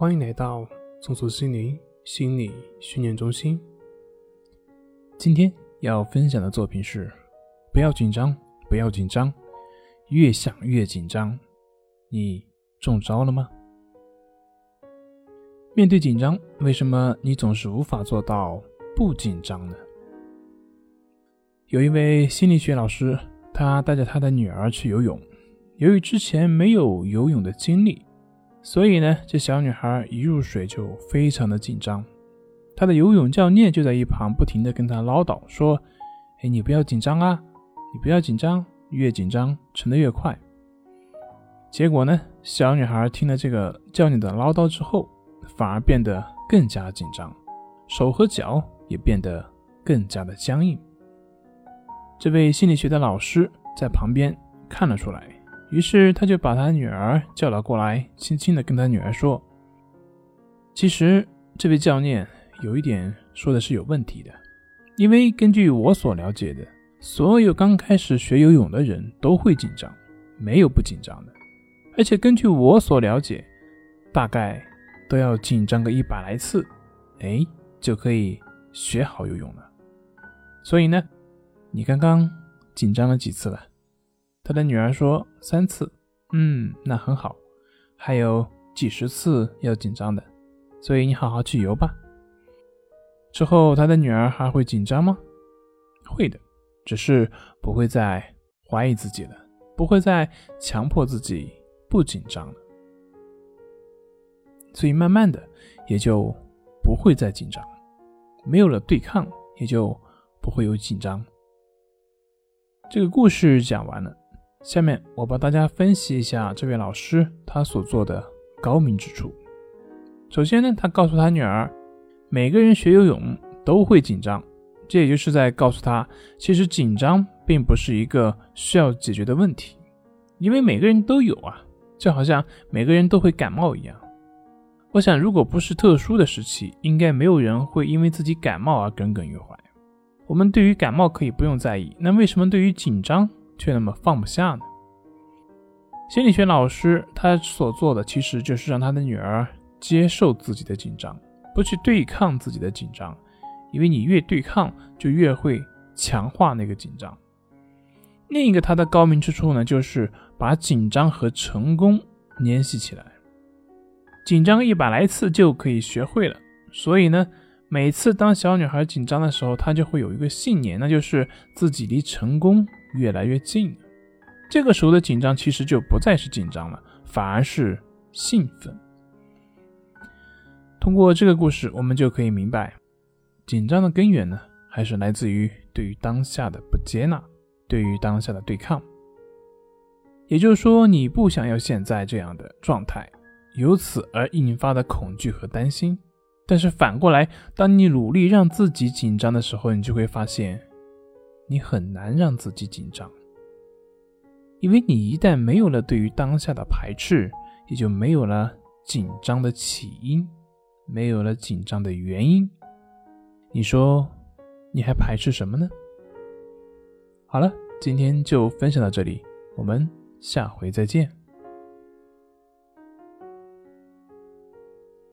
欢迎来到松鼠心灵心理训练中心。今天要分享的作品是：不要紧张，不要紧张，越想越紧张。你中招了吗？面对紧张，为什么你总是无法做到不紧张呢？有一位心理学老师，他带着他的女儿去游泳，由于之前没有游泳的经历。所以呢，这小女孩一入水就非常的紧张，她的游泳教练就在一旁不停的跟她唠叨说：“哎，你不要紧张啊，你不要紧张，越紧张沉得越快。”结果呢，小女孩听了这个教练的唠叨之后，反而变得更加紧张，手和脚也变得更加的僵硬。这位心理学的老师在旁边看了出来。于是他就把他女儿叫了过来，轻轻地跟他女儿说：“其实这位教练有一点说的是有问题的，因为根据我所了解的，所有刚开始学游泳的人都会紧张，没有不紧张的。而且根据我所了解，大概都要紧张个一百来次，哎，就可以学好游泳了。所以呢，你刚刚紧张了几次了？”他的女儿说：“三次，嗯，那很好，还有几十次要紧张的，所以你好好去游吧。”之后，他的女儿还会紧张吗？会的，只是不会再怀疑自己了，不会再强迫自己不紧张了，所以慢慢的也就不会再紧张，没有了对抗，也就不会有紧张。这个故事讲完了。下面我帮大家分析一下这位老师他所做的高明之处。首先呢，他告诉他女儿，每个人学游泳都会紧张，这也就是在告诉他，其实紧张并不是一个需要解决的问题，因为每个人都有啊，就好像每个人都会感冒一样。我想，如果不是特殊的时期，应该没有人会因为自己感冒而耿耿于怀。我们对于感冒可以不用在意，那为什么对于紧张？却那么放不下呢？心理学老师他所做的，其实就是让他的女儿接受自己的紧张，不去对抗自己的紧张，因为你越对抗，就越会强化那个紧张。另一个他的高明之处呢，就是把紧张和成功联系起来，紧张一百来次就可以学会了。所以呢，每次当小女孩紧张的时候，她就会有一个信念，那就是自己离成功。越来越近了，这个时候的紧张其实就不再是紧张了，反而是兴奋。通过这个故事，我们就可以明白，紧张的根源呢，还是来自于对于当下的不接纳，对于当下的对抗。也就是说，你不想要现在这样的状态，由此而引发的恐惧和担心。但是反过来，当你努力让自己紧张的时候，你就会发现。你很难让自己紧张，因为你一旦没有了对于当下的排斥，也就没有了紧张的起因，没有了紧张的原因。你说你还排斥什么呢？好了，今天就分享到这里，我们下回再见。